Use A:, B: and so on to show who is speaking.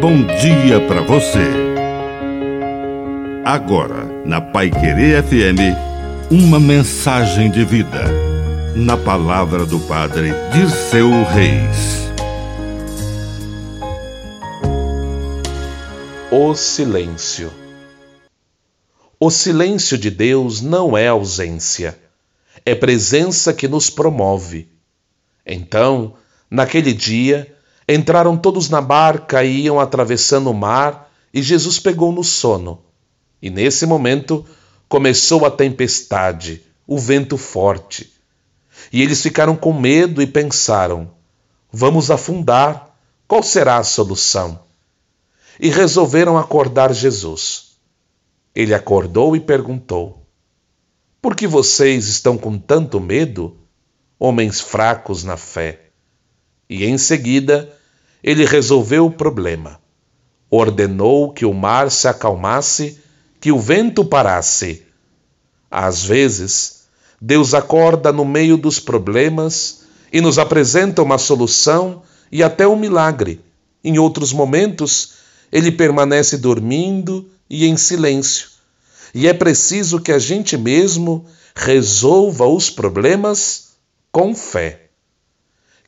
A: bom dia para você. Agora, na Pai Querer FM, uma mensagem de vida. Na palavra do Padre Dirceu Reis.
B: O silêncio. O silêncio de Deus não é ausência, é presença que nos promove. Então, naquele dia, Entraram todos na barca e iam atravessando o mar, e Jesus pegou no sono. E nesse momento começou a tempestade, o vento forte. E eles ficaram com medo e pensaram: vamos afundar, qual será a solução? E resolveram acordar Jesus. Ele acordou e perguntou: Por que vocês estão com tanto medo, homens fracos na fé? E em seguida, ele resolveu o problema. Ordenou que o mar se acalmasse, que o vento parasse. Às vezes, Deus acorda no meio dos problemas e nos apresenta uma solução e até um milagre. Em outros momentos, ele permanece dormindo e em silêncio. E é preciso que a gente mesmo resolva os problemas com fé.